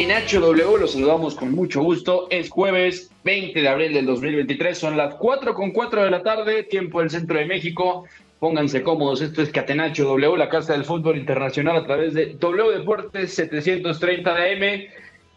De Catenacho W? Los saludamos con mucho gusto. Es jueves 20 de abril del 2023, son las 4 con 4 de la tarde, tiempo del centro de México. Pónganse cómodos, esto es Catenacho W, la casa del fútbol internacional a través de W Deportes 730 de AM.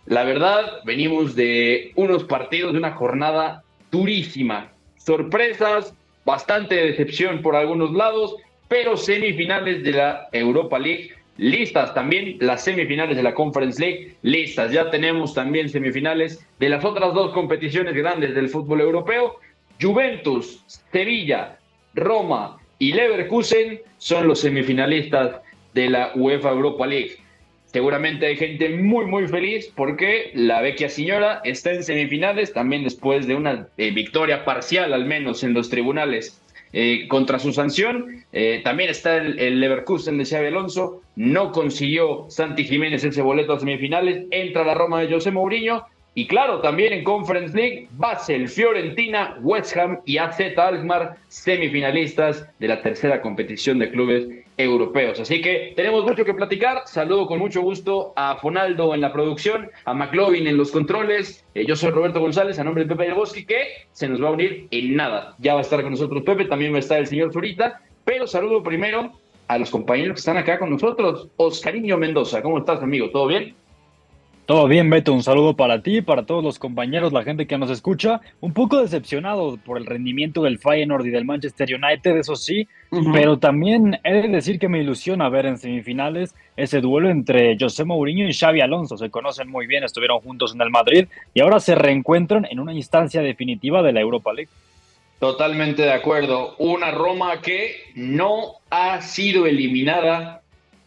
La verdad, venimos de unos partidos, de una jornada durísima. Sorpresas, bastante decepción por algunos lados, pero semifinales de la Europa League listas también las semifinales de la Conference League, listas. Ya tenemos también semifinales de las otras dos competiciones grandes del fútbol europeo. Juventus, Sevilla, Roma y Leverkusen son los semifinalistas de la UEFA Europa League. Seguramente hay gente muy, muy feliz porque la vecchia señora está en semifinales también después de una eh, victoria parcial, al menos en los tribunales eh, contra su sanción. Eh, también está el, Leverkusen de Xavi Alonso. No consiguió Santi Jiménez ese boleto a semifinales. Entra la Roma de José Mourinho. Y claro, también en Conference League, Basel, Fiorentina, West Ham y AZ Alkmaar, semifinalistas de la tercera competición de clubes europeos. Así que tenemos mucho que platicar. Saludo con mucho gusto a Fonaldo en la producción, a McLovin en los controles. Eh, yo soy Roberto González, a nombre de Pepe del Bosque, que se nos va a unir en nada. Ya va a estar con nosotros Pepe, también va a estar el señor Zurita. Pero saludo primero a los compañeros que están acá con nosotros. Oscariño Mendoza, ¿cómo estás, amigo? ¿Todo bien? Todo bien, Beto, un saludo para ti, para todos los compañeros, la gente que nos escucha. Un poco decepcionado por el rendimiento del Feyenoord y del Manchester United, eso sí, pero también he de decir que me ilusiona ver en semifinales ese duelo entre José Mourinho y Xavi Alonso. Se conocen muy bien, estuvieron juntos en el Madrid y ahora se reencuentran en una instancia definitiva de la Europa League. Totalmente de acuerdo. Una Roma que no ha sido eliminada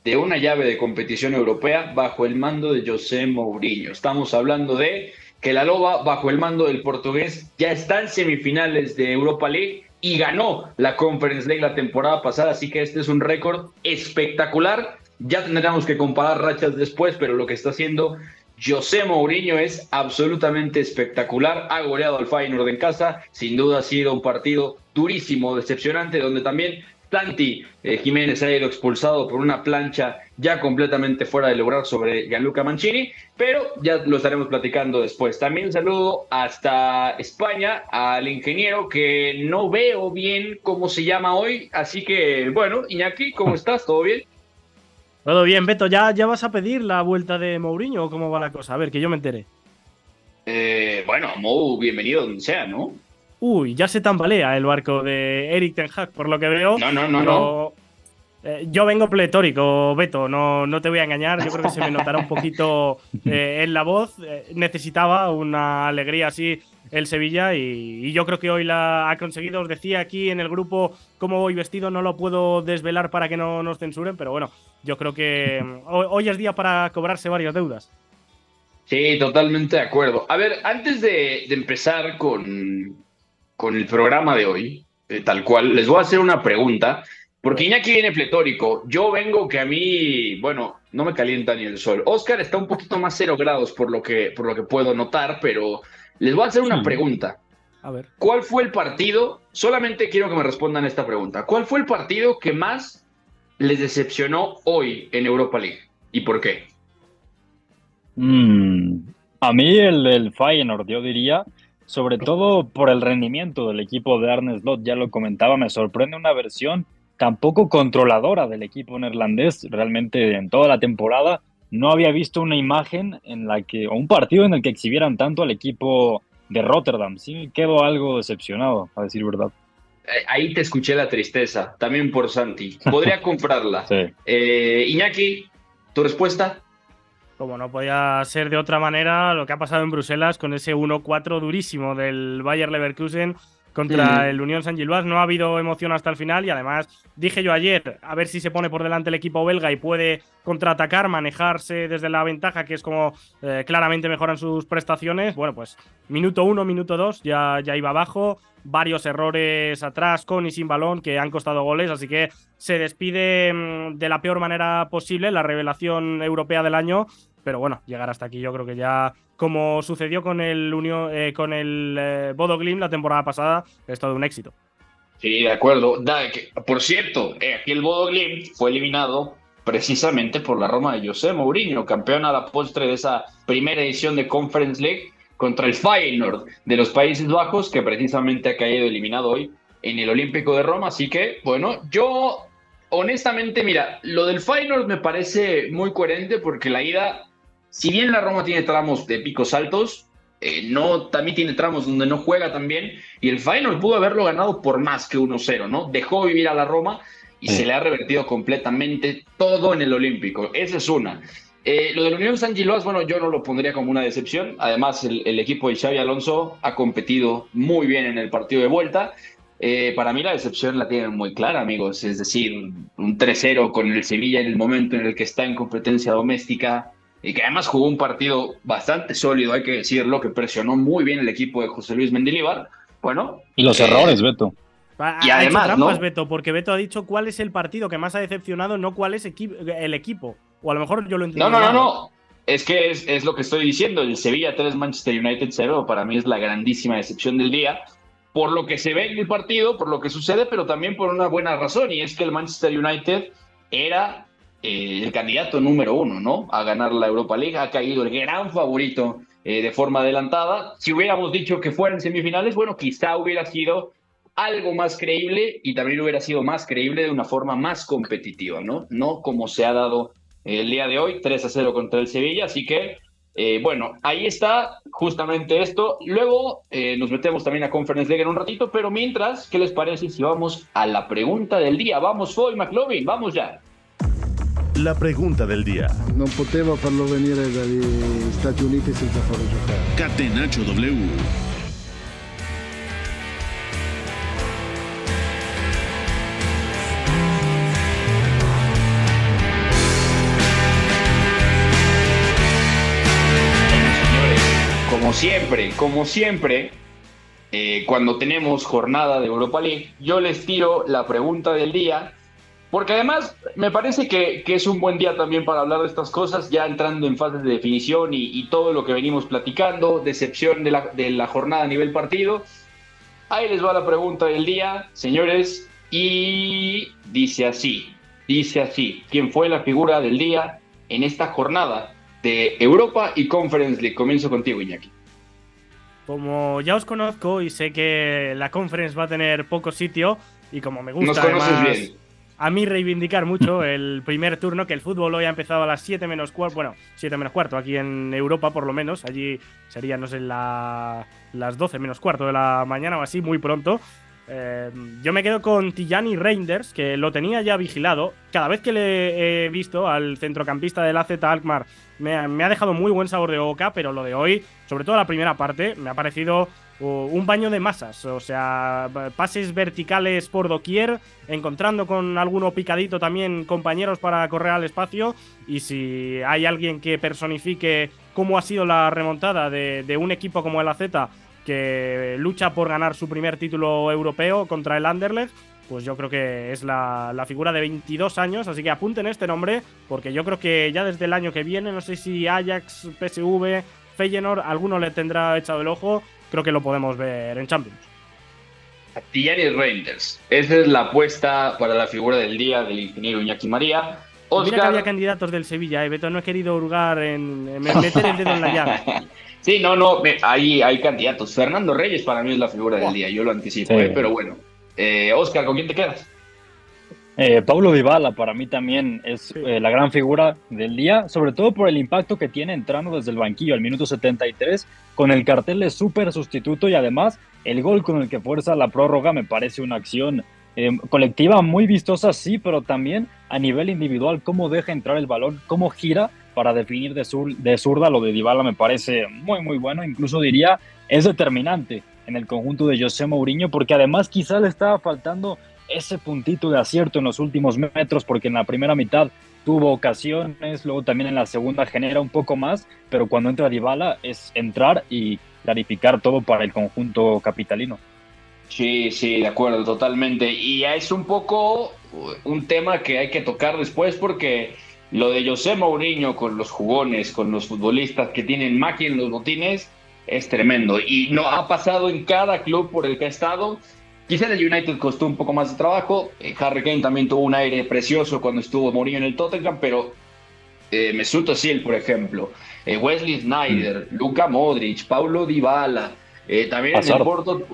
de una llave de competición europea bajo el mando de José Mourinho. Estamos hablando de que la Loba, bajo el mando del portugués, ya está en semifinales de Europa League y ganó la Conference League la temporada pasada, así que este es un récord espectacular. Ya tendremos que comparar rachas después, pero lo que está haciendo José Mourinho es absolutamente espectacular. Ha goleado al Feyenoord en casa. Sin duda ha sido un partido durísimo, decepcionante, donde también Santi eh, Jiménez ha ido expulsado por una plancha ya completamente fuera de lograr sobre Gianluca Mancini, pero ya lo estaremos platicando después. También saludo hasta España al ingeniero que no veo bien cómo se llama hoy, así que bueno, Iñaki, ¿cómo estás? ¿Todo bien? Todo bien, Beto, ¿ya, ¿ya vas a pedir la vuelta de Mourinho o cómo va la cosa? A ver, que yo me enteré. Eh, bueno, Mou, bienvenido donde sea, ¿no? Uy, ya se tambalea el barco de Eric Ten Hag, por lo que veo. No, no, no, pero, eh, yo vengo pletórico, Beto, no, no te voy a engañar. Yo creo que se me notará un poquito eh, en la voz. Eh, necesitaba una alegría así el Sevilla y, y yo creo que hoy la ha conseguido. Os decía aquí en el grupo cómo voy vestido, no lo puedo desvelar para que no nos censuren, pero bueno, yo creo que mm, hoy, hoy es día para cobrarse varias deudas. Sí, totalmente de acuerdo. A ver, antes de, de empezar con, con el programa de hoy, eh, tal cual, les voy a hacer una pregunta, porque Iñaki viene pletórico. Yo vengo que a mí, bueno, no me calienta ni el sol. Oscar está un poquito más cero grados por lo que, por lo que puedo notar, pero les voy a hacer una Sí. pregunta. A ver. ¿Cuál fue el partido? Solamente quiero que me respondan esta pregunta. ¿Cuál fue el partido que más les decepcionó hoy en Europa League? ¿Y por qué? Mm, a mí el, el Feyenoord, yo diría, sobre todo por el rendimiento del equipo de Arne Slot, ya lo comentaba, me sorprende una versión tan poco controladora del equipo neerlandés, realmente en toda la temporada no había visto una imagen en la que, o un partido en el que exhibieran tanto al equipo de Rotterdam. Sí, quedo algo decepcionado, a decir verdad. Eh, ahí te escuché la tristeza, también por Santi. Podría comprarla. Sí. Eh, Iñaki, ¿tu respuesta? Como no podía ser de otra manera, lo que ha pasado en Bruselas con ese 1-4 durísimo del Bayer Leverkusen contra el Unión San Gilbás. No ha habido emoción hasta el final y además dije yo ayer, a ver si se pone por delante el equipo belga y puede contraatacar, manejarse desde la ventaja, que es como eh, claramente mejoran sus prestaciones. Bueno, pues minuto uno, minuto dos, ya, ya iba abajo. Varios errores atrás con y sin balón que han costado goles, así que se despide mm, de la peor manera posible la revelación europea del año pero bueno, llegar hasta aquí yo creo que ya, como sucedió con el, Unión, eh, con el eh, Bodo Glim la temporada pasada, es todo un éxito. Sí, de acuerdo. Por cierto, eh, aquí el Bodo Glim fue eliminado precisamente por la Roma de José Mourinho, campeón a la postre de esa primera edición de Conference League contra el Feyenoord de los Países Bajos, que precisamente ha caído eliminado hoy en el Olímpico de Roma. Así que, bueno, yo honestamente, mira, lo del Feyenoord me parece muy coherente porque la ida si bien la Roma tiene tramos de picos altos, eh, no, también tiene tramos donde no juega tan bien, y el Feyenoord pudo haberlo ganado por más que 1-0, ¿no? Dejó vivir a la Roma y se le ha revertido completamente todo en el Olímpico. Esa es una. Eh, lo de la Unión San Giloas, bueno, yo no lo pondría como una decepción. Además, el, equipo de Xavi Alonso ha competido muy bien en el partido de vuelta. Eh, para mí la decepción la tienen muy clara, amigos. Es decir, un 3-0 con el Sevilla en el momento en el que está en competencia doméstica, y que además jugó un partido bastante sólido, hay que decirlo, que presionó muy bien el equipo de José Luis Mendilibar. Bueno. Y los eh, errores, Beto. y además, trampas, Beto, porque Beto ha dicho cuál es el partido que más ha decepcionado, no cuál es el equipo. O a lo mejor yo lo entiendo. No, no, no, no. Es que es, es, lo que estoy diciendo. El Sevilla 3, Manchester United 0, para mí es la grandísima decepción del día. Por lo que se ve en el partido, por lo que sucede, pero también por una buena razón. Y es que el Manchester United era eh, el candidato número uno, ¿no? A ganar la Europa League. Ha caído el gran favorito eh, de forma adelantada. Si hubiéramos dicho que fueran semifinales, bueno, quizá hubiera sido algo más creíble y también hubiera sido más creíble de una forma más competitiva, ¿no? No como se ha dado el día de hoy, 3 a 0 contra el Sevilla. Así que, eh, bueno, ahí está justamente esto. Luego nos metemos también a Conference League en un ratito, pero mientras, ¿qué les parece si vamos a la pregunta del día? Vamos, Foy McLovin, vamos ya. La pregunta del día. Non potevo farlo venire dagli Stati Uniti senza farlo giocare. Catenaccio W. Como siempre, como siempre, eh, cuando tenemos jornada de Europa League, yo les tiro la pregunta del día porque además me parece que, es un buen día también para hablar de estas cosas, ya entrando en fases de definición y, todo lo que venimos platicando, decepción de la, de la jornada a nivel partido. Ahí les va la pregunta del día, señores, y dice así, dice así, ¿quién fue la figura del día en esta jornada de Europa y Conference League? Comienzo contigo, Iñaki. Como ya os conozco y sé que la Conference va a tener poco sitio, y como me gusta Nos conoces bien a mí reivindicar mucho el primer turno, que el fútbol hoy ha empezado a las 7 menos cuarto, bueno, 7 menos cuarto, aquí en Europa por lo menos, allí sería, no sé, la, las 12 menos cuarto de la mañana o así, muy pronto. Eh, yo me quedo con Tijani Reinders, que lo tenía ya vigilado. Cada vez que le he visto al centrocampista del AZ Alkmaar, me, me ha dejado muy buen sabor de boca, pero lo de hoy, sobre todo la primera parte, me ha parecido un baño de masas, o sea, pases verticales por doquier, encontrando con alguno picadito también compañeros para correr al espacio y si hay alguien que personifique cómo ha sido la remontada de, un equipo como el AZ que lucha por ganar su primer título europeo contra el Anderlecht, pues yo creo que es la, la, figura de 22 años, así que apunten este nombre, porque yo creo que ya desde el año que viene, no sé si Ajax, PSV, Feyenoord, alguno le tendrá echado el ojo, creo que lo podemos ver en Champions. Tijani Reinders. Esa es la apuesta para la figura del día del ingeniero Iñaki María. Oscar... Mira que había candidatos del Sevilla, eh, Beto. No he querido hurgar en, meter el dedo en la llaga. Sí, no, no, hay, hay candidatos. Fernando Reyes para mí es la figura del día, yo lo anticipo, eh, pero bueno. Eh, Oscar, ¿con quién te quedas? Eh, Paulo Dybala para mí también es eh, la gran figura del día, sobre todo por el impacto que tiene entrando desde el banquillo al minuto 73 con el cartel de súper sustituto y además el gol con el que fuerza la prórroga me parece una acción eh, colectiva muy vistosa, sí, pero también a nivel individual, cómo deja entrar el balón, cómo gira para definir de, sur, de zurda lo de Dybala me parece muy, muy bueno, incluso diría es determinante en el conjunto de José Mourinho, porque además quizá le estaba faltando ese puntito de acierto en los últimos metros, porque en la primera mitad tuvo ocasiones, luego también en la segunda genera un poco más, pero cuando entra Dybala es entrar y clarificar todo para el conjunto capitalino. Sí, sí, de acuerdo, totalmente. Y es un poco un tema que hay que tocar después porque lo de José Mourinho con los jugones, con los futbolistas que tienen magia en los botines, es tremendo. Y no ha pasado en cada club por el que ha estado. Quizá el United costó un poco más de trabajo. Eh, Harry Kane también tuvo un aire precioso cuando estuvo Mourinho en el Tottenham, pero eh, Mesut Özil, por ejemplo, eh, Wesley Snyder, mm. Luka Modric, Paulo Dybala, eh, también en el Porto,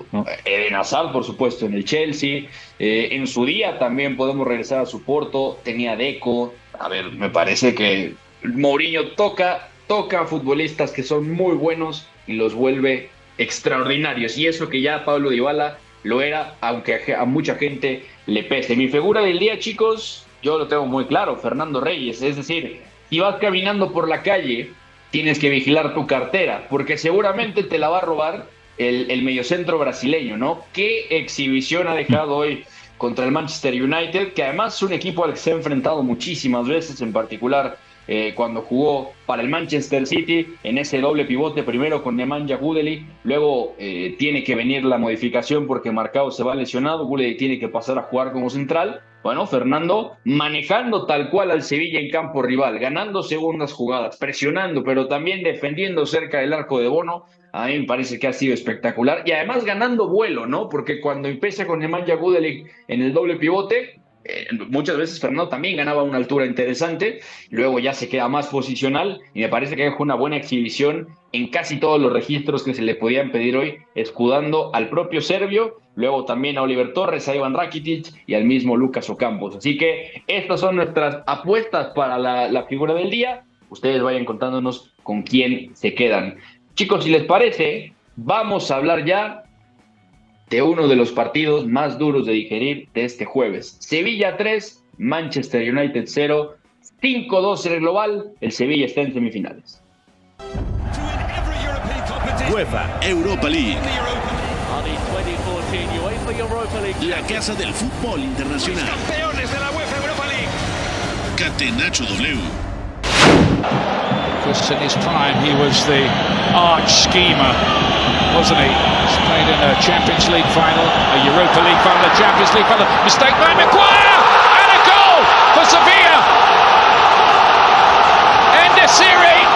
en Hazard, por supuesto, en el Chelsea. en su día también podemos regresar a su Porto. Tenía Deco. A ver, me parece que Mourinho toca, toca a futbolistas que son muy buenos y los vuelve extraordinarios. Y eso que ya Pablo Dybala lo era, aunque a mucha gente le pese. Mi figura del día, chicos, yo lo tengo muy claro, Fernando Reyes. Es decir, si vas caminando por la calle, tienes que vigilar tu cartera, porque seguramente te la va a robar el, el mediocentro brasileño, ¿no? ¿Qué exhibición ha dejado hoy contra el Manchester United? Que además es un equipo al que se ha enfrentado muchísimas veces, en particular eh, cuando jugó para el Manchester City en ese doble pivote, primero con Nemanja Gudeli, luego eh, tiene que venir la modificación porque Marcao se va lesionado, Gudeli tiene que pasar a jugar como central. Bueno, Fernando manejando tal cual al Sevilla en campo rival, ganando segundas jugadas, presionando, pero también defendiendo cerca del arco de Bono. A mí me parece que ha sido espectacular y además ganando vuelo, ¿no? Porque cuando empieza con Nemanja Gudeli en el doble pivote, eh, muchas veces Fernando también ganaba una altura interesante, luego ya se queda más posicional y me parece que dejó una buena exhibición en casi todos los registros que se le podían pedir hoy, escudando al propio serbio, luego también a Oliver Torres, a Iván Rakitic y al mismo Lucas Ocampos. Así que estas son nuestras apuestas para la, la figura del día. Ustedes vayan contándonos con quién se quedan. Chicos, si les parece, vamos a hablar ya de uno de los partidos más duros de digerir de este jueves. Sevilla 3, Manchester United 0, 5-2 en el global, el Sevilla está en semifinales. UEFA Europa League. La casa del fútbol internacional. Campeones de la UEFA Europa League. Catenacho W. Because in his prime he was the arch schemer wasn't he? Played in a Champions League final, a Europa League final, a Champions League final. Mistake by Maguire! And a goal for Sevilla! End of series!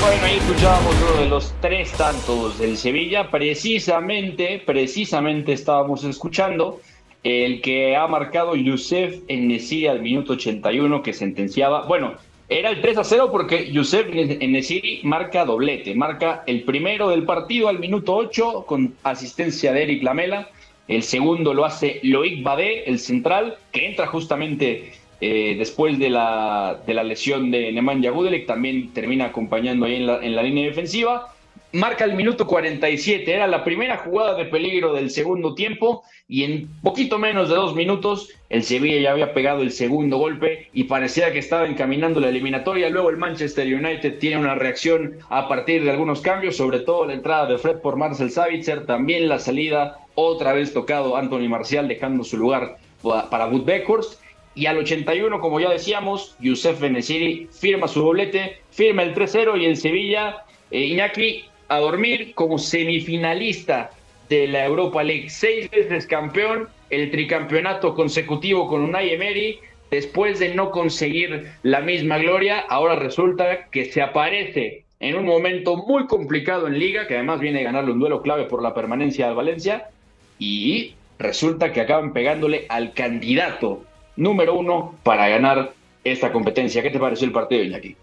Bueno, ahí escuchábamos uno de los tres tantos del Sevilla. Precisamente, precisamente estábamos escuchando el que ha marcado Youssef en Nesiri al minuto 81 que sentenciaba, bueno, era el 3 a 0 porque Youssef Nesiri marca doblete, marca el primero del partido al minuto 8 con asistencia de Eric Lamela. El segundo lo hace Loic Badé, el central, que entra justamente eh, después de la, de la lesión de Nemanja Gudelek, también termina acompañando ahí en la, en la línea defensiva marca el minuto 47. Era la primera jugada de peligro del segundo tiempo y en poquito menos de dos minutos el Sevilla ya había pegado el segundo golpe y parecía que estaba encaminando la eliminatoria. Luego el Manchester United tiene una reacción a partir de algunos cambios, sobre todo la entrada de Fred por Marcel Savitzer, también la salida otra vez tocado Anthony Marcial dejando su lugar para Wood Beckhorst. Y al 81, como ya decíamos, Youssef Benesiri firma su doblete, firma el 3-0 y el Sevilla, eh, Iñaki, a dormir como semifinalista de la Europa League, seis veces campeón, el tricampeonato consecutivo con Unai Emery, después de no conseguir la misma gloria, ahora resulta que se aparece en un momento muy complicado en liga, que además viene a ganarle un duelo clave por la permanencia de Valencia, y resulta que acaban pegándole al candidato número uno para ganar esta competencia. ¿Qué te pareció el partido, Iñaki?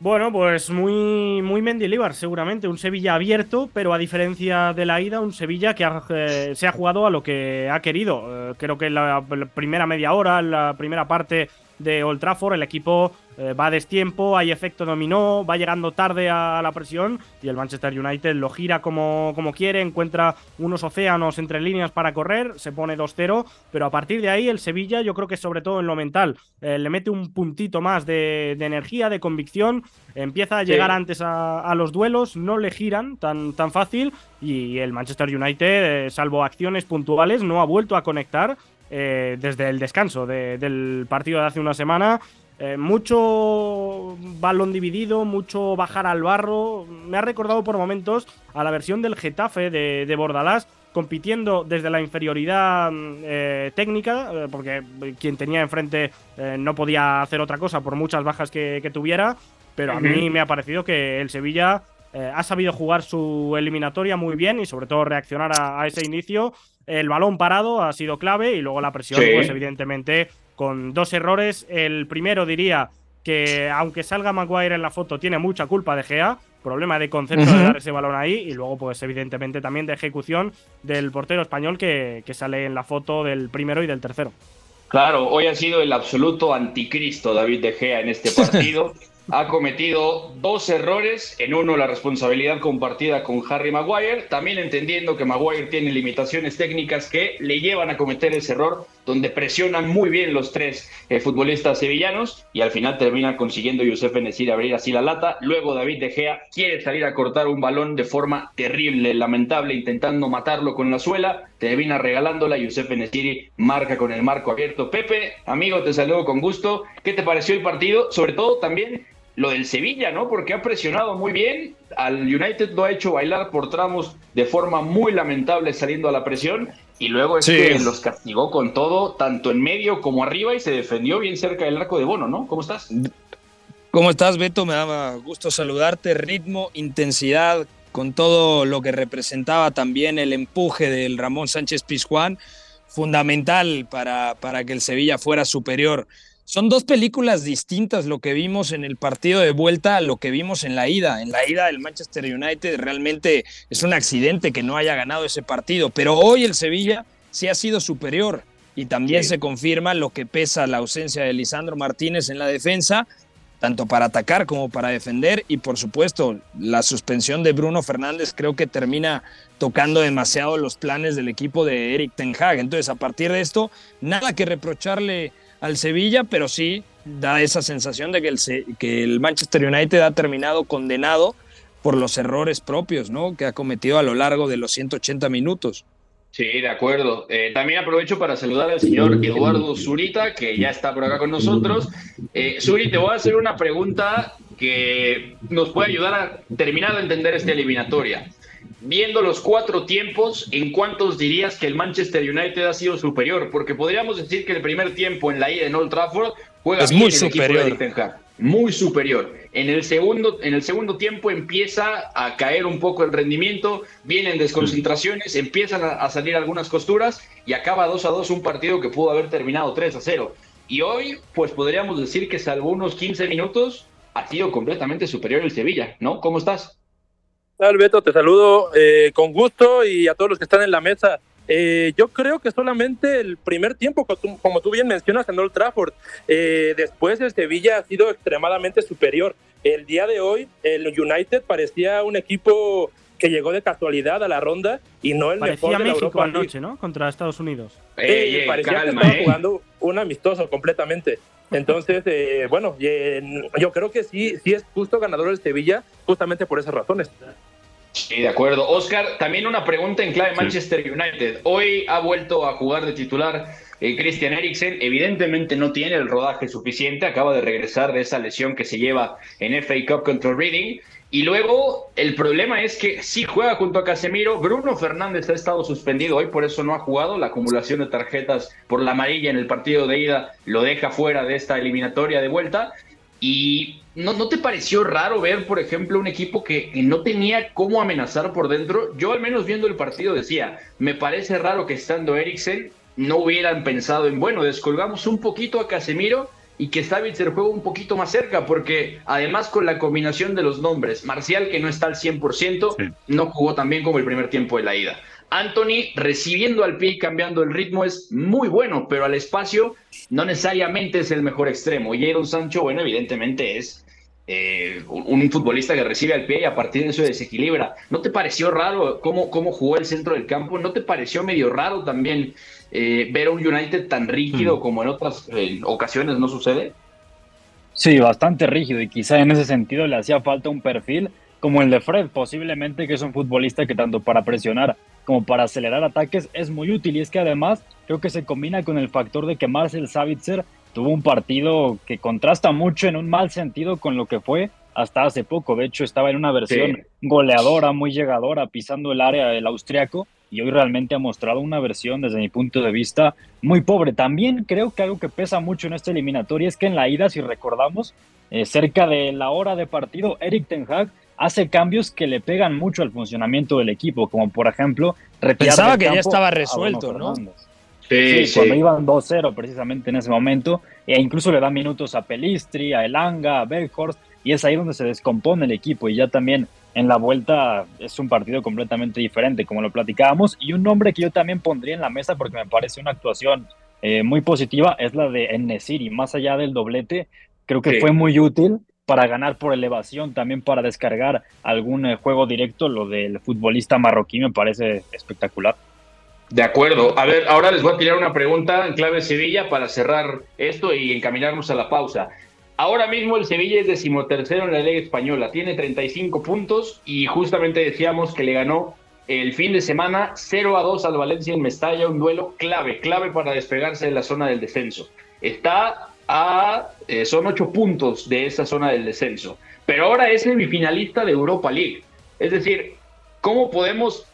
Bueno, pues muy, muy Mendilibar, seguramente. Un Sevilla abierto, pero a diferencia de la ida, un Sevilla que eh, se ha jugado a lo que ha querido. Eh, creo que en la, primera media hora, en la primera parte de Old Trafford, el equipo eh, va a destiempo, hay efecto dominó, va llegando tarde a la presión y el Manchester United lo gira como, como quiere, encuentra unos océanos entre líneas para correr, se pone 2-0, pero a partir de ahí el Sevilla yo creo que sobre todo en lo mental eh, le mete un puntito más de, energía, de convicción, empieza a llegar antes a, los duelos, no le giran tan, tan fácil y el Manchester United, eh, salvo acciones puntuales, no ha vuelto a conectar desde el descanso del partido de hace una semana. Eh, mucho balón dividido, mucho bajar al barro. Me ha recordado por momentos a la versión del Getafe de, Bordalás, compitiendo desde la inferioridad eh, técnica, eh, porque quien tenía enfrente no podía hacer otra cosa por muchas bajas que, tuviera. Pero a mí me ha parecido que el Sevilla ha sabido jugar su eliminatoria muy bien y sobre todo reaccionar a, ese inicio. El balón parado ha sido clave y luego la presión, pues evidentemente con dos errores. El primero diría que aunque salga Maguire en la foto tiene mucha culpa de Gea, problema de concepto de dar ese balón ahí y luego pues evidentemente también de ejecución del portero español que, que sale en la foto del primero y del tercero. Claro, hoy ha sido el absoluto anticristo David De Gea en este partido. ha cometido dos errores, en uno la responsabilidad compartida con Harry Maguire, también entendiendo que Maguire tiene limitaciones técnicas que le llevan a cometer ese error, donde presionan muy bien los tres eh, futbolistas sevillanos y al final terminan consiguiendo Youssef Enesir abrir así la lata. Luego David De Gea quiere salir a cortar un balón de forma terrible, lamentable, intentando matarlo con la suela, termina regalándola, Youssef Enesiri marca con el marco abierto. Pepe, amigo, te saludo con gusto. ¿Qué te pareció el partido? Sobre todo también lo del Sevilla, ¿no? Porque ha presionado muy bien, al United lo ha hecho bailar por tramos de forma muy lamentable saliendo a la presión y luego es que los castigó con todo, tanto en medio como arriba y se defendió bien cerca del arco de Bono, ¿no? ¿Cómo estás? ¿Cómo estás, Beto? Me daba gusto saludarte. Ritmo, intensidad, con todo lo que representaba también el empuje del Ramón Sánchez Pizjuán, fundamental para, para que el Sevilla fuera superior. Son dos películas distintas lo que vimos en el partido de vuelta a lo que vimos en la ida. En la ida del Manchester United realmente es un accidente que no haya ganado ese partido, pero hoy el Sevilla sí ha sido superior y también se confirma lo que pesa la ausencia de Lisandro Martínez en la defensa, tanto para atacar como para defender y por supuesto la suspensión de Bruno Fernández creo que termina tocando demasiado los planes del equipo de Eric Ten Hag. Entonces a partir de esto, nada que reprocharle al Sevilla, pero sí da esa sensación de que el, Manchester United ha terminado condenado por los errores propios ¿no? que ha cometido a lo largo de los 180 minutos. Sí, de acuerdo. Eh, también aprovecho para saludar al señor Eduardo Zurita, que ya está por acá con nosotros. Eh, te voy a hacer una pregunta que nos puede ayudar a terminar de entender esta eliminatoria viendo los cuatro tiempos, ¿en cuántos dirías que el Manchester United ha sido superior? Porque podríamos decir que el primer tiempo en la ida en Old Trafford juega es muy superior. muy superior. En el segundo, en el segundo tiempo empieza a caer un poco el rendimiento, vienen desconcentraciones, empiezan a, salir algunas costuras y acaba 2 a 2 un partido que pudo haber terminado 3 a 0. Y hoy, pues podríamos decir que salvo unos 15 minutos, ha sido completamente superior el Sevilla, ¿no? ¿Cómo estás? Tal, Beto? Te saludo eh, con gusto y a todos los que están en la mesa. Eh, yo creo que solamente el primer tiempo, como tú bien mencionas, en Old Trafford. Eh, después el Sevilla ha sido extremadamente superior. El día de hoy, el United parecía un equipo que llegó de casualidad a la ronda y no el parecía mejor de México anoche, ¿no? Contra Estados Unidos. Parecía que estaba jugando un amistoso completamente. Entonces, bueno, yo creo que sí, sí es justo ganador el Sevilla, justamente por esas razones. Sí, de acuerdo. Oscar, también una pregunta en clave Manchester United. Hoy ha vuelto a jugar de titular eh, Christian Eriksen. Evidentemente no tiene el rodaje suficiente. Acaba de regresar de esa lesión que se lleva en FA Cup contra Reading. Y luego el problema es que sí juega junto a Casemiro. Bruno Fernández ha estado suspendido hoy, por eso no ha jugado. La acumulación de tarjetas por la amarilla en el partido de ida lo deja fuera de esta eliminatoria de vuelta. Y ¿no, ¿no te pareció raro ver, por ejemplo, un equipo que, no tenía cómo amenazar por dentro? Yo al menos viendo el partido decía, me parece raro que estando Eriksen no hubieran pensado en, bueno, descolgamos un poquito a Casemiro y que Savitzer juega un poquito más cerca, porque además con la combinación de los nombres, Marcial que no está al 100%, no jugó tan bien como el primer tiempo de la ida. Anthony recibiendo al pie y cambiando el ritmo es muy bueno, pero al espacio no necesariamente es el mejor extremo. Y Aaron Sancho, bueno, evidentemente es eh, un futbolista que recibe al pie y a partir de eso desequilibra. ¿No te pareció raro cómo, cómo jugó el centro del campo? ¿No te pareció medio raro también eh, ver a un United tan rígido mm. como en otras ocasiones no sucede? Sí, bastante rígido y quizá en ese sentido le hacía falta un perfil como el de Fred, posiblemente que es un futbolista que tanto para presionar como para acelerar ataques es muy útil y es que además creo que se combina con el factor de que Marcel Savitzer tuvo un partido que contrasta mucho en un mal sentido con lo que fue hasta hace poco. De hecho, estaba en una versión goleadora, muy llegadora, pisando el área del austriaco y hoy realmente ha mostrado una versión desde mi punto de vista muy pobre. También creo que algo que pesa mucho en esta eliminatoria es que en la ida, si recordamos, eh, cerca de la hora de partido, Eric Ten Hag hace cambios que le pegan mucho al funcionamiento del equipo, como por ejemplo retirar Pensaba que ya estaba resuelto, ¿no? Sí, cuando iban 2-0 precisamente en ese momento, e incluso le da minutos a Pelistri, a Elanga, a Berghorst, y es ahí donde se descompone el equipo y ya también en la vuelta es un partido completamente diferente, como lo platicábamos, y un nombre que yo también pondría en la mesa porque me parece una actuación eh, muy positiva es la de Enesiri, más allá del doblete, creo que fue muy útil para ganar por elevación, también para descargar algún eh, juego directo. Lo del futbolista marroquí me parece espectacular. De acuerdo. A ver, ahora les voy a tirar una pregunta en clave Sevilla para cerrar esto y encaminarnos a la pausa. Ahora mismo el Sevilla es decimotercero en la Liga Española, tiene 35 puntos y justamente decíamos que le ganó el fin de semana 0 a 2 al Valencia en Mestalla, un duelo clave, clave para despegarse de la zona del descenso. Está a, eh, son ocho puntos de esa zona del descenso. Pero ahora es semifinalista de Europa League. Es decir, ¿cómo podemos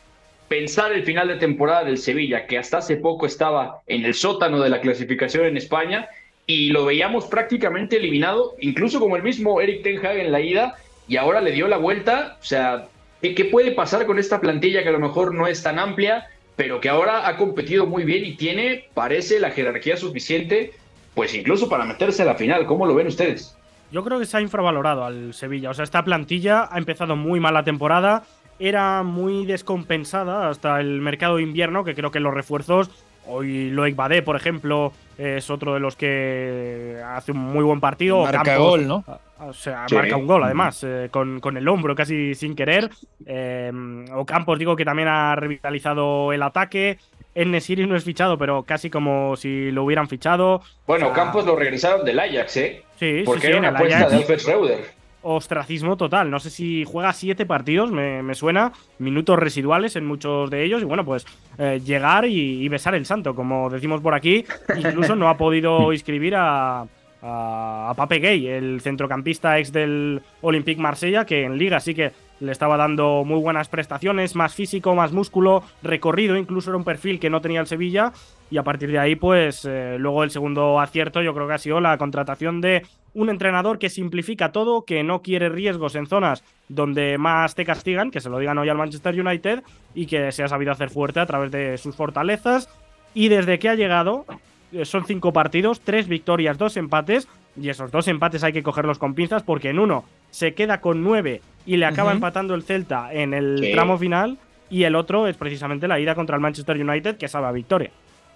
pensar el final de temporada del Sevilla, que hasta hace poco estaba en el sótano de la clasificación en España y lo veíamos prácticamente eliminado, incluso como el mismo Eric Ten Hag en la ida, y ahora le dio la vuelta? O sea, ¿qué puede pasar con esta plantilla que a lo mejor no es tan amplia, pero que ahora ha competido muy bien y tiene, parece, la jerarquía suficiente pues incluso para meterse a la final. ¿Cómo lo ven ustedes? Yo creo que se ha infravalorado al Sevilla. O sea, esta plantilla ha empezado muy mal la temporada. Era muy descompensada hasta el mercado de invierno, que creo que los refuerzos. Hoy Loic Badé, por ejemplo, es otro de los que hace un muy buen partido. Marca gol, ¿no? O sea, marca un gol además, eh, con, con, el hombro casi sin querer. Eh, Ocampos digo que también ha revitalizado el ataque. En Nesiri no es fichado, pero casi como si lo hubieran fichado. Bueno, Campos lo regresaron del Ajax, ¿eh? Sí, Porque sí, era una apuesta de Alfred Schreuder. Ostracismo total. No sé si juega siete partidos, me, suena. Minutos residuales en muchos de ellos. Y bueno, pues eh, llegar y, besar el santo, como decimos por aquí. Incluso no ha podido inscribir a, a, Pape Gay, el centrocampista ex del Olympique Marsella, que en Liga sí que le estaba dando muy buenas prestaciones, más físico, más músculo, recorrido, incluso era un perfil que no tenía el Sevilla. Y a partir de ahí, pues eh, luego el segundo acierto yo creo que ha sido la contratación de un entrenador que simplifica todo, que no quiere riesgos en zonas donde más te castigan, que se lo digan hoy al Manchester United, y que se ha sabido hacer fuerte a través de sus fortalezas. Y desde que ha llegado, son cinco partidos, tres victorias, dos empates, y esos dos empates hay que cogerlos con pinzas porque en uno se queda con nueve y le acaba empatando el Celta en el tramo final, y el otro es precisamente la ida contra el Manchester United que salva victoria.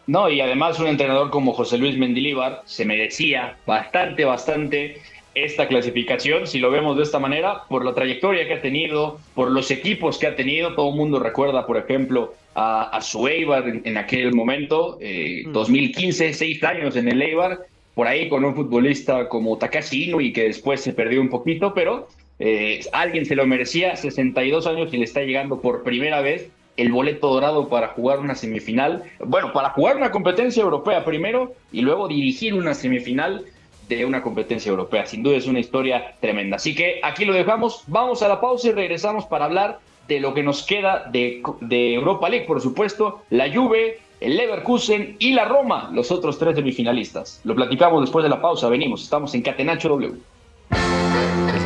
No, y además un entrenador como José Luis Mendilíbar se merecía bastante, bastante esta clasificación, si lo vemos de esta manera, por la trayectoria que ha tenido, por los equipos que ha tenido. Todo el mundo recuerda, por ejemplo, a, a su Eibar en, aquel momento, 2015, eh, mm. seis años en el Eibar, por ahí con un futbolista como Takashi y que después se perdió un poquito, pero eh, alguien se lo merecía, 62 años y le está llegando por primera vez el boleto dorado para jugar una semifinal, bueno, para jugar una competencia europea primero y luego dirigir una semifinal de una competencia europea. Sin duda es una historia tremenda. Así que aquí lo dejamos, vamos a la pausa y regresamos para hablar de lo que nos queda de, Europa League, por supuesto, la Juve, el Leverkusen y la Roma, los otros tres semifinalistas. Lo platicamos después de la pausa, venimos, estamos en Catenacho W.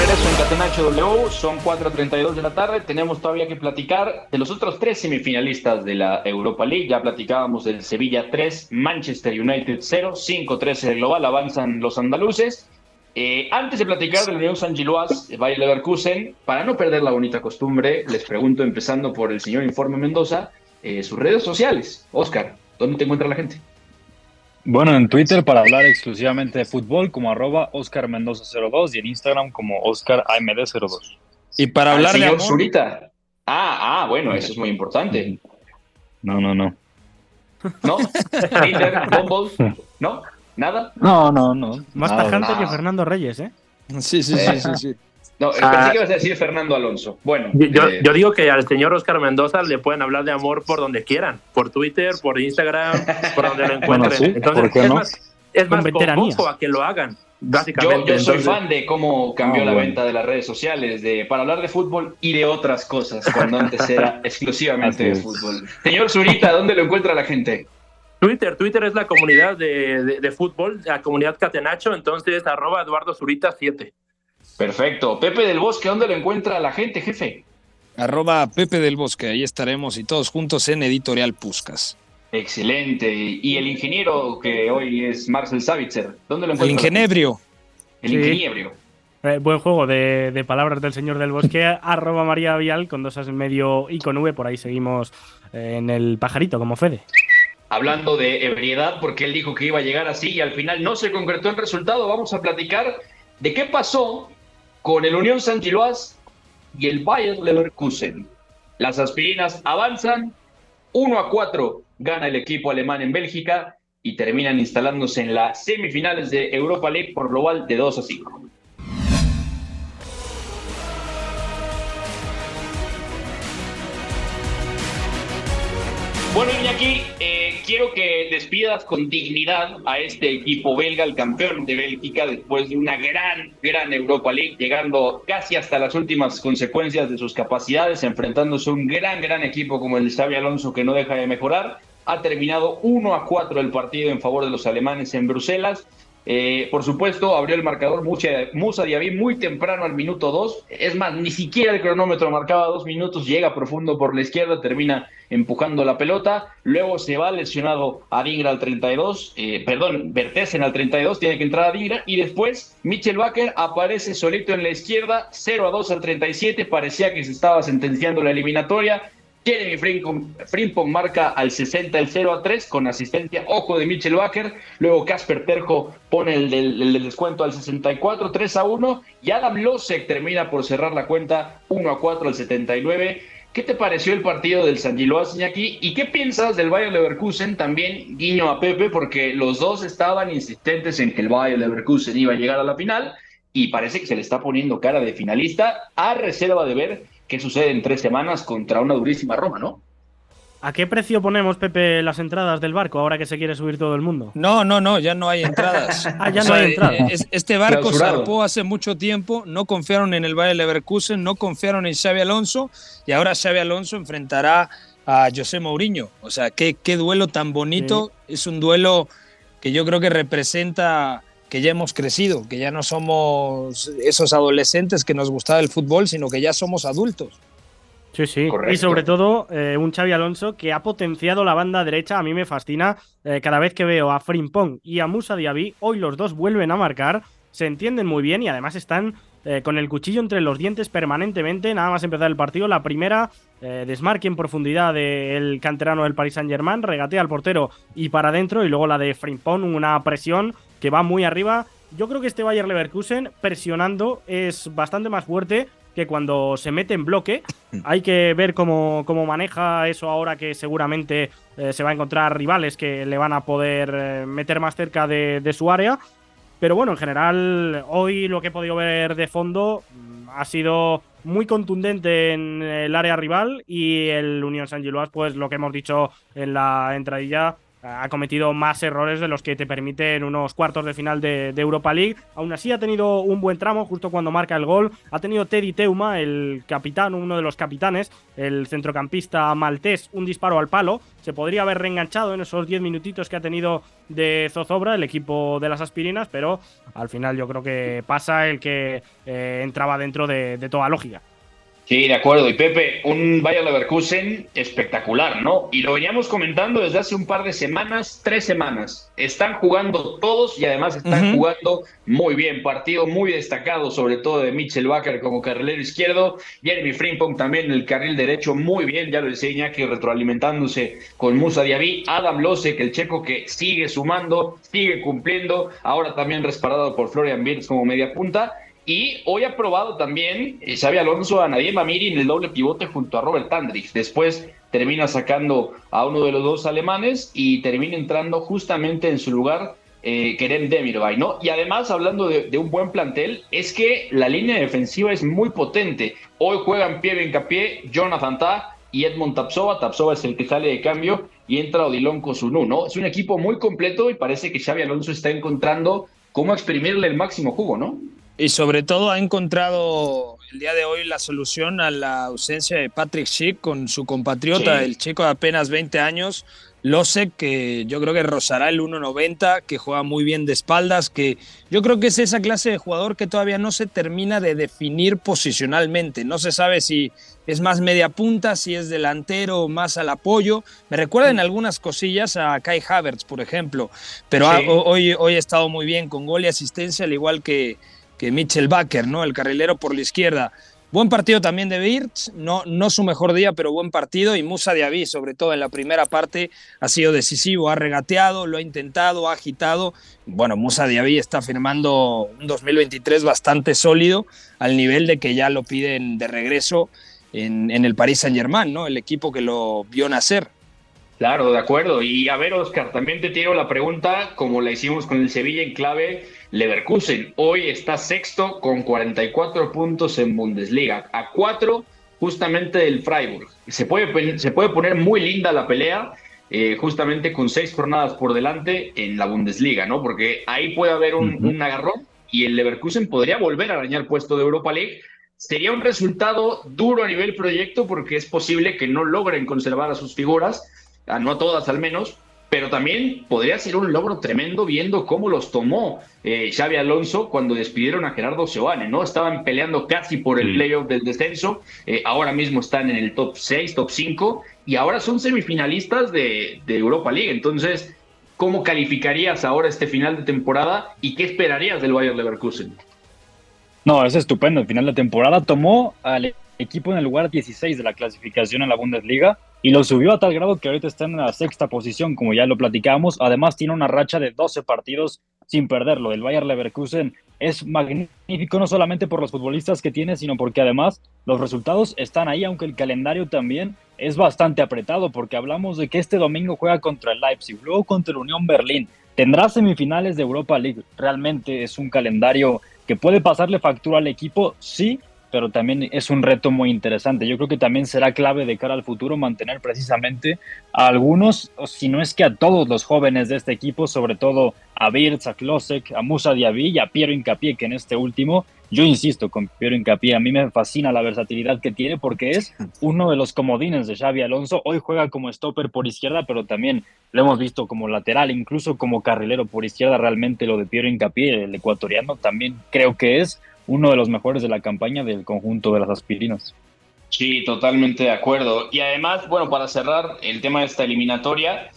Regreso en Catenacho W, son 4.32 de la tarde, tenemos todavía que platicar de los otros tres semifinalistas de la Europa League, ya platicábamos del Sevilla 3, Manchester United 0, 5-13 de global, avanzan los andaluces. Eh, antes de platicar del Unión San Giloas, Bayer Leverkusen, para no perder la bonita costumbre, les pregunto, empezando por el señor Informe Mendoza, eh, sus redes sociales. Oscar, ¿dónde te encuentra la gente? Bueno, en Twitter para hablar exclusivamente de fútbol como arroba Oscar Mendoza02 y en Instagram como Oscar AMD02. Y para hablar Al de amor, Zurita. Ah, ah, bueno, eso es muy importante. No, no, no. ¿No? Tinder, Bumble, ¿no? ¿Nada? No, no, no. Más Nada, tajante nada. que Fernando Reyes, ¿eh? Sí, sí, sí, sí, sí. No, eh, Ah. pensé que ibas a decir Fernando Alonso. Bueno, Yo, eh, yo digo que al señor Oscar Mendoza le pueden hablar de amor por donde quieran, por Twitter, por Instagram, por donde lo encuentren. Bueno, sí, Entonces, ¿por qué es no? más, es Con más convoco a que lo hagan, yo, básicamente. yo soy Entonces, fan de cómo cambió Ah, la bueno. venta de las redes sociales de para hablar de fútbol y de otras cosas, cuando antes era exclusivamente de fútbol. Señor Zurita, ¿dónde lo encuentra la gente? Twitter, Twitter es la comunidad de, de- de fútbol, la comunidad Catenacho, entonces arroba Eduardo Zurita 7. Perfecto. Pepe del Bosque, ¿dónde lo encuentra la gente, jefe? arroba Pepe del Bosque, ahí estaremos y todos juntos en Editorial Puscas. Excelente. Y el ingeniero que hoy es Marcel Savitzer, ¿dónde lo El encuentra? ingenebrio. El Sí. ingeniero. Eh, buen juego de, de palabras del señor del bosque, arroba María Vial con dos as en medio y con V, por ahí seguimos eh, en el pajarito como Fede. Hablando de ebriedad, porque él dijo que iba a llegar así y al final no se concretó el resultado, vamos a platicar de qué pasó con el Unión San Giloas y el Bayer Leverkusen. Las aspirinas avanzan, 1 a 4 gana el equipo alemán en Bélgica y terminan instalándose en las semifinales de Europa League por global de 2 a 5. Bueno, Iñaki, eh, quiero que despidas con dignidad a este equipo belga, el campeón de Bélgica, después de una gran, gran Europa League, llegando casi hasta las últimas consecuencias de sus capacidades, enfrentándose a un gran, gran equipo como el de Xavi Alonso, que no deja de mejorar. Ha terminado 1 a 4 el partido en favor de los alemanes en Bruselas. Eh, por supuesto, abrió el marcador Musa Diaby muy temprano al minuto 2. Es más, ni siquiera el cronómetro marcaba dos minutos. Llega profundo por la izquierda, termina empujando la pelota. Luego se va lesionado a Dingra al 32. eh, perdón, Bertesen al 32. Tiene que entrar a Dingra. Y después, Mitchell Baker aparece solito en la izquierda. 0 a 2 al 37. Parecía que se estaba sentenciando la eliminatoria. Jeremy Frimpong, marca al 60 el 0 a 3 con asistencia, ojo de Mitchell Baker. Luego Casper Terjo pone el el del descuento al 64, 3 a 1. Y Adam Losek termina por cerrar la cuenta 1 a 4 al 79. ¿Qué te pareció el partido del San Giloas, Iñaki? ¿Y qué piensas del Bayer Leverkusen? También guiño a Pepe, porque los dos estaban insistentes en que el Bayer Leverkusen iba a llegar a la final y parece que se le está poniendo cara de finalista a reserva de ver qué sucede en tres semanas contra una durísima Roma, ¿no? ¿A qué precio ponemos, Pepe, las entradas del barco ahora que se quiere subir todo el mundo? No, no, no, ya no hay entradas. Ah, ya no hay entradas. es- Este barco zarpó hace mucho tiempo, no confiaron en el Bayer Leverkusen, no confiaron en Xavi Alonso y ahora Xavi Alonso enfrentará a José Mourinho. O sea, qué, qué duelo tan bonito. Es un duelo que yo creo que representa que ya hemos crecido, que ya no somos esos adolescentes que nos gustaba el fútbol, sino que ya somos adultos. Sí, sí. Correcto. Y sobre todo, eh, un Xavi Alonso que ha potenciado la banda derecha. A mí me fascina eh, cada vez que veo a Frimpong y a Musa Diaby. Hoy los dos vuelven a marcar, se entienden muy bien y además están eh, con el cuchillo entre los dientes permanentemente. Nada más empezar el partido. La primera, desmarque en profundidad del canterano del Paris Saint-Germain, regatea al portero y para adentro. Y luego la de Frimpong, una presión que va muy arriba. Yo creo que este Bayer Leverkusen presionando es bastante más fuerte que cuando se mete en bloque, hay que ver cómo, cómo maneja eso ahora que seguramente eh, se va a encontrar rivales que le van a poder eh, meter más cerca de, de su área. Pero bueno, en general, hoy lo que he podido ver de fondo mm, ha sido muy contundente en el área rival y el Unión San Giloas, pues lo que hemos dicho en la entradilla, ha cometido más errores de los que te permiten unos cuartos de final de, Europa League. Aún así ha tenido un buen tramo justo cuando marca el gol. Ha tenido Teddy Teuma, el capitán, uno de los capitanes, el centrocampista maltés, un disparo al palo. Se podría haber reenganchado en esos 10 minutitos que ha tenido de zozobra el equipo de las aspirinas, pero al final yo creo que pasa el que eh, entraba dentro de toda lógica. Sí, de acuerdo. Y Pepe, un Bayer Leverkusen espectacular, ¿no? Y lo veníamos comentando desde hace un par de semanas, tres semanas. Están jugando todos y además están jugando muy bien. Partido muy destacado, sobre todo de Mitchell Baker como carrilero izquierdo. Jeremy Frimpong también en el carril derecho, muy bien. Ya lo decía que retroalimentándose con Musa Diaby. Adam Losek, el checo que sigue sumando, sigue cumpliendo. Ahora también respaldado por Florian Wirtz como media punta. Y hoy ha probado también eh, Xavi Alonso a Nadia Mamiri en el doble pivote junto a Robert Tandrich. Después termina sacando a uno de los dos alemanes y termina entrando justamente en su lugar eh, Kerem Demirbay, ¿no? Y además, hablando de, un buen plantel, es que la línea defensiva es muy potente. Hoy juegan Pierre Encapié, Jonathan Ta y Edmond Tapsova. Tapsova es el que sale de cambio y entra Odilon Kosunu, ¿no? Es un equipo muy completo y parece que Xavi Alonso está encontrando cómo exprimirle el máximo jugo, ¿no? Y sobre todo ha encontrado el día de hoy la solución a la ausencia de Patrick Schick con su compatriota, el chico de apenas 20 años, Losek, que yo creo que rozará el 1.90, que juega muy bien de espaldas, que yo creo que es esa clase de jugador que todavía no se termina de definir posicionalmente. No se sabe si es más media punta, si es delantero, más al apoyo. Me recuerda en algunas cosillas a Kai Havertz, por ejemplo, pero hoy, hoy ha estado muy bien con gol y asistencia, al igual que que Mitchell Baker, ¿no? El carrilero por la izquierda. Buen partido también de Birch, no, no su mejor día, pero buen partido. Y Musa Diaby, sobre todo en la primera parte, ha sido decisivo, ha regateado, lo ha intentado, ha agitado. Bueno, Musa Diaby está firmando un 2023 bastante sólido, al nivel de que ya lo piden de regreso en, en el Paris Saint-Germain, ¿no? El equipo que lo vio nacer. Claro, de acuerdo. Y a ver, Oscar, también te tiro la pregunta, como la hicimos con el Sevilla en clave Leverkusen hoy está sexto con 44 puntos en Bundesliga, a cuatro justamente del Freiburg. Se puede, se puede poner muy linda la pelea, eh, justamente con seis jornadas por delante en la Bundesliga, ¿no? Porque ahí puede haber un, agarrón y el Leverkusen podría volver a arañar puesto de Europa League. Sería un resultado duro a nivel proyecto porque es posible que no logren conservar a sus figuras, no a todas al menos, pero también podría ser un logro tremendo viendo cómo los tomó eh, Xavi Alonso cuando despidieron a Gerardo Seoane, ¿no? Estaban peleando casi por el playoff del descenso, eh, ahora mismo están en el top 6, top 5, y ahora son semifinalistas de, de Europa League. Entonces, ¿cómo calificarías ahora este final de temporada y qué esperarías del Bayern Leverkusen? No, es estupendo. El final de temporada tomó al equipo en el lugar 16 de la clasificación en la Bundesliga y lo subió a tal grado que ahorita está en la sexta posición, como ya lo platicamos. Además, tiene una racha de 12 partidos sin perderlo. El Bayer Leverkusen es magnífico no solamente por los futbolistas que tiene, sino porque además los resultados están ahí, aunque el calendario también es bastante apretado, porque hablamos de que este domingo juega contra el Leipzig, luego contra el Unión Berlín. Tendrá semifinales de Europa League. Realmente es un calendario que puede pasarle factura al equipo, sí, pero también es un reto muy interesante. Yo creo que también será clave de cara al futuro mantener precisamente a algunos, si no es que a todos los jóvenes de este equipo, sobre todo a Birz, a Klosek, a Musa Diaby y a Piero Incapié, que en este último, yo insisto con Piero Incapié, a mí me fascina la versatilidad que tiene porque es uno de los comodines de Xavi Alonso. Hoy juega como stopper por izquierda, pero también lo hemos visto como lateral, incluso como carrilero por izquierda. Realmente lo de Piero Incapié, el ecuatoriano, también creo que es uno de los mejores de la campaña del conjunto de las aspirinas. Sí, totalmente de acuerdo. Y además, bueno, para cerrar el tema de esta eliminatoria,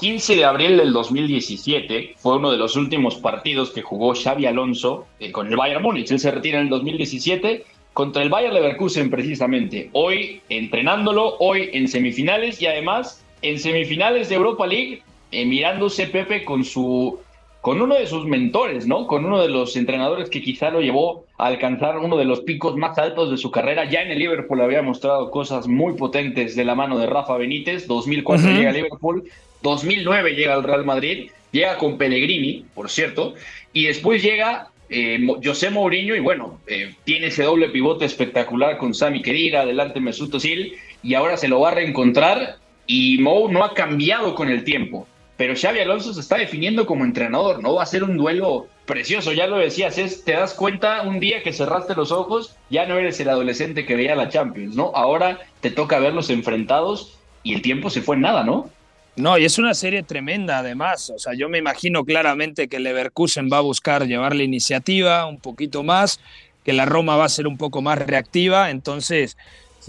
15 de abril del 2017 fue uno de los últimos partidos que jugó Xavi Alonso eh, con el Bayern Múnich. Él se retira en el 2017 contra el Bayern Leverkusen precisamente. Hoy entrenándolo, hoy en semifinales y además en semifinales de Europa League, eh, mirándose Pepe con su con uno de sus mentores, ¿no? Con uno de los entrenadores que quizá lo llevó a alcanzar uno de los picos más altos de su carrera. Ya en el Liverpool había mostrado cosas muy potentes de la mano de Rafa Benítez. 2004 llega a Liverpool, 2009 llega al Real Madrid, llega con Pellegrini, por cierto, y después llega eh, José Mourinho y bueno, eh, tiene ese doble pivote espectacular con Sami Khedira, adelante Mesut Özil y ahora se lo va a reencontrar y Mou no ha cambiado con el tiempo pero Xavi Alonso se está definiendo como entrenador, ¿no? Va a ser un duelo precioso, ya lo decías, es, te das cuenta un día que cerraste los ojos, ya no eres el adolescente que veía la Champions, ¿no? Ahora te toca verlos enfrentados y el tiempo se fue en nada, ¿no? No, y es una serie tremenda además, o sea, yo me imagino claramente que Leverkusen va a buscar llevar la iniciativa un poquito más, que la Roma va a ser un poco más reactiva, entonces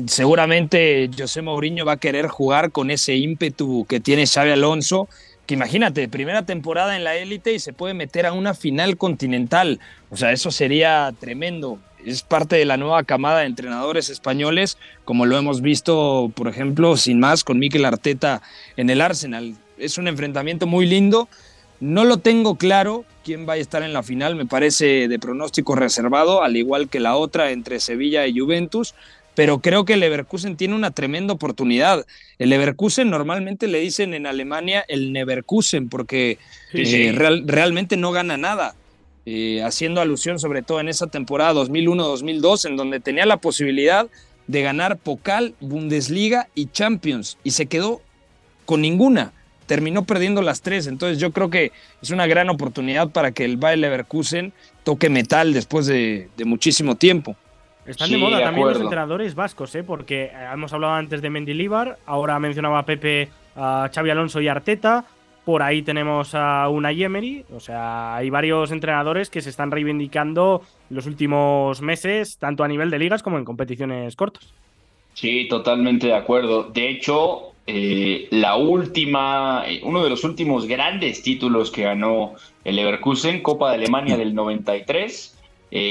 seguramente José Mourinho va a querer jugar con ese ímpetu que tiene Xavi Alonso que imagínate, primera temporada en la élite y se puede meter a una final continental. O sea, eso sería tremendo. Es parte de la nueva camada de entrenadores españoles, como lo hemos visto, por ejemplo, sin más, con Mikel Arteta en el Arsenal. Es un enfrentamiento muy lindo. No lo tengo claro quién va a estar en la final, me parece de pronóstico reservado, al igual que la otra entre Sevilla y Juventus, pero creo que el Leverkusen tiene una tremenda oportunidad. El Leverkusen normalmente le dicen en Alemania el Neverkusen porque eh, realmente no gana nada. Eh, haciendo alusión sobre todo en esa temporada 2001-2002 en donde tenía la posibilidad de ganar Pokal, Bundesliga y Champions y se quedó con ninguna. Terminó perdiendo las tres, entonces yo creo que es una gran oportunidad para que el Bayer Leverkusen toque metal después de muchísimo tiempo. Están de moda también los entrenadores vascos, ¿eh? porque eh, hemos hablado antes de Mendilibar, ahora mencionaba Pepe a Xavi Alonso y Arteta, por ahí tenemos a una Emery, o sea, hay varios entrenadores que se están reivindicando los últimos meses, tanto a nivel de ligas como en competiciones cortas. Sí, totalmente de acuerdo. De hecho, eh, la última, eh, uno de los últimos grandes títulos que ganó el Leverkusen, Copa de Alemania del 93,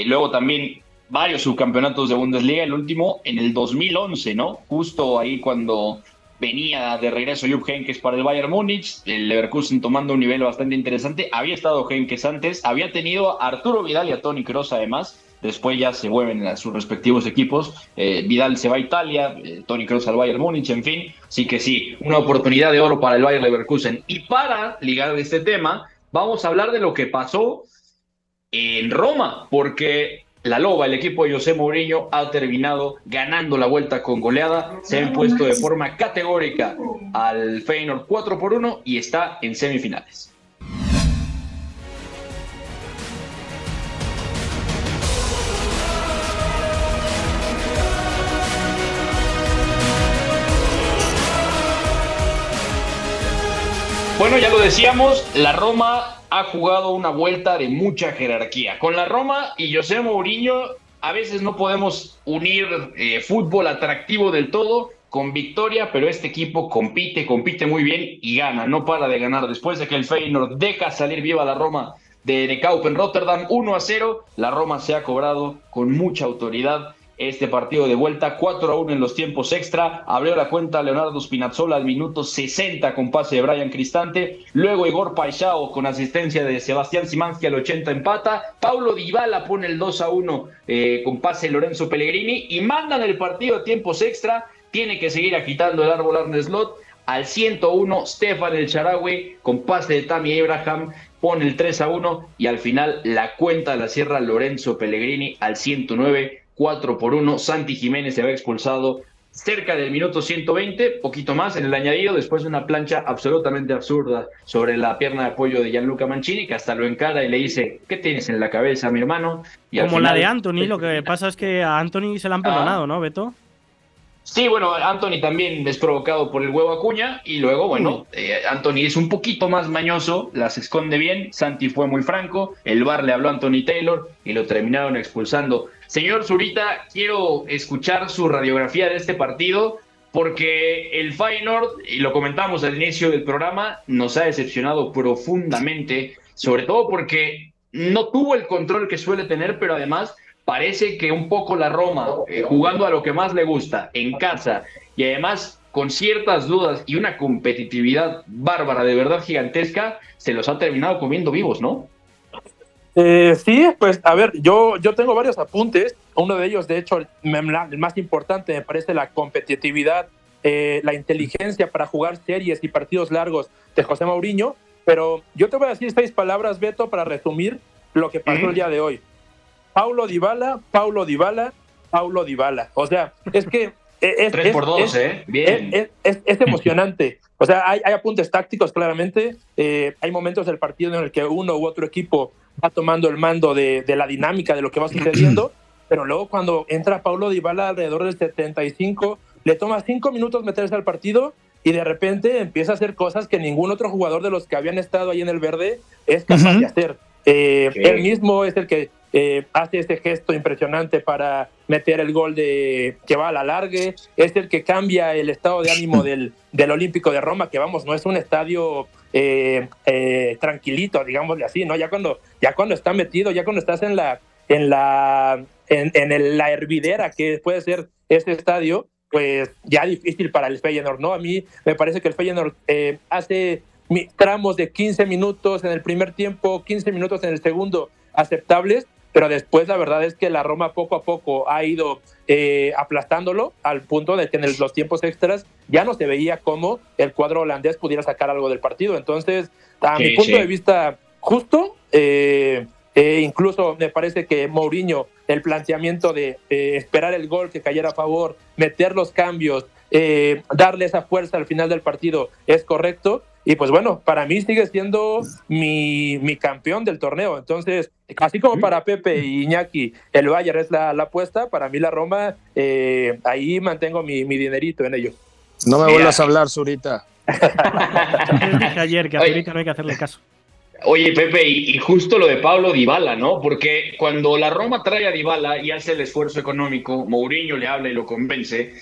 luego también varios subcampeonatos de Bundesliga, el último en el 2011, ¿no? Justo ahí cuando venía de regreso Jupp Heynckes para el Bayern Múnich, el Leverkusen tomando un nivel bastante interesante. Había estado Heynckes antes, había tenido a Arturo Vidal y a Tony Kroos además. Después ya se vuelven a sus respectivos equipos. Eh, Vidal se va a Italia, eh, Tony Kroos al Bayern Múnich, en fin. Sí que sí, una oportunidad de oro para el Bayern Leverkusen. Y para ligar este tema, vamos a hablar de lo que pasó en Roma, porque la Loba, el equipo de José Mourinho, ha terminado ganando la vuelta con goleada. Se ha impuesto de forma categórica al Feyenoord 4 por 1 y está en semifinales. Bueno, ya lo decíamos, la Roma ha jugado una vuelta de mucha jerarquía. Con la Roma y José Mourinho a veces no podemos unir eh, fútbol atractivo del todo con victoria, pero este equipo compite, compite muy bien y gana, no para de ganar. Después de que el Feyenoord deja salir viva la Roma de, de en Rotterdam 1 a 0, la Roma se ha cobrado con mucha autoridad este partido de vuelta, 4 a 1 en los tiempos extra. Abrió la cuenta Leonardo Spinazzola al minuto 60 con pase de Brian Cristante. Luego Igor Paixao con asistencia de Sebastián Simansky al 80 empata. Paulo Dybala pone el 2 a 1 eh, con pase de Lorenzo Pellegrini y mandan el partido a tiempos extra. Tiene que seguir agitando el árbol Arnes Slot. Al 101, Stefan El Charawi con pase de Tammy Abraham pone el 3 a 1 y al final la cuenta la cierra Lorenzo Pellegrini al 109 4 por 1. Santi Jiménez se va expulsado cerca del minuto 120, poquito más en el añadido, después de una plancha absolutamente absurda sobre la pierna de apoyo de Gianluca Mancini, que hasta lo encara y le dice, ¿qué tienes en la cabeza, mi hermano? Como la de Anthony, lo que pasa es que a Anthony se le han ah. perdonado, ¿no, Beto? Sí, bueno, Anthony también es provocado por el huevo Acuña y luego, bueno, eh, Anthony es un poquito más mañoso, las esconde bien, Santi fue muy franco, el bar le habló a Anthony Taylor y lo terminaron expulsando. Señor Zurita, quiero escuchar su radiografía de este partido porque el Feyenoord, y lo comentamos al inicio del programa, nos ha decepcionado profundamente, sobre todo porque no tuvo el control que suele tener, pero además parece que un poco la Roma, eh, jugando a lo que más le gusta, en casa, y además con ciertas dudas y una competitividad bárbara, de verdad gigantesca, se los ha terminado comiendo vivos, ¿no? Eh, sí, pues a ver, yo, yo tengo varios apuntes. Uno de ellos, de hecho, el, más importante me parece la competitividad, eh, la inteligencia para jugar series y partidos largos de José Mourinho. Pero yo te voy a decir seis palabras, Beto, para resumir lo que pasó el día de hoy. Paulo Dybala, Paulo Dybala, Paulo Dybala. O sea, es que es, Tres por dos, ¿eh? Bien. Es, emocionante. O sea, hay, apuntes tácticos, claramente. Eh, hay momentos del partido en el que uno u otro equipo va tomando el mando de, la dinámica de lo que va sucediendo. pero luego, cuando entra Paulo Dybala alrededor del 75, le toma cinco minutos meterse al partido y de repente empieza a hacer cosas que ningún otro jugador de los que habían estado ahí en el verde es capaz de hacer. Eh, él mismo es el que eh, hace ese gesto impresionante para meter el gol de que va a la largue, es el que cambia el estado de ánimo del, del Olímpico de Roma, que vamos, no es un estadio eh, eh, tranquilito, digámosle así, ¿no? Ya cuando, ya cuando está metido, ya cuando estás en la, en la, en, en la hervidera que puede ser este estadio, pues ya difícil para el Feyenoord, ¿no? A mí me parece que el Feyenoord hace tramos de 15 minutos en el primer tiempo, 15 minutos en el segundo aceptables, pero después la verdad es que la Roma poco a poco ha ido eh, aplastándolo al punto de que en los tiempos extras ya no se veía cómo el cuadro holandés pudiera sacar algo del partido. Entonces, a mi punto de vista, justo, eh, eh, incluso me parece que Mourinho, el planteamiento de esperar el gol que cayera a favor, meter los cambios, darle esa fuerza al final del partido es correcto. Y pues bueno, para mí sigue siendo mi, mi campeón del torneo. Entonces, así como para Pepe y Iñaki el Bayern es la, apuesta, para mí la Roma, eh, ahí mantengo mi, mi, dinerito en ello. No me vuelvas a hablar, Zurita. dije ayer que a Zurita no hay que hacerle caso. Oye, Pepe, y, justo lo de Pablo Dybala, ¿no? Porque cuando la Roma trae a Dybala y hace el esfuerzo económico, Mourinho le habla y lo convence,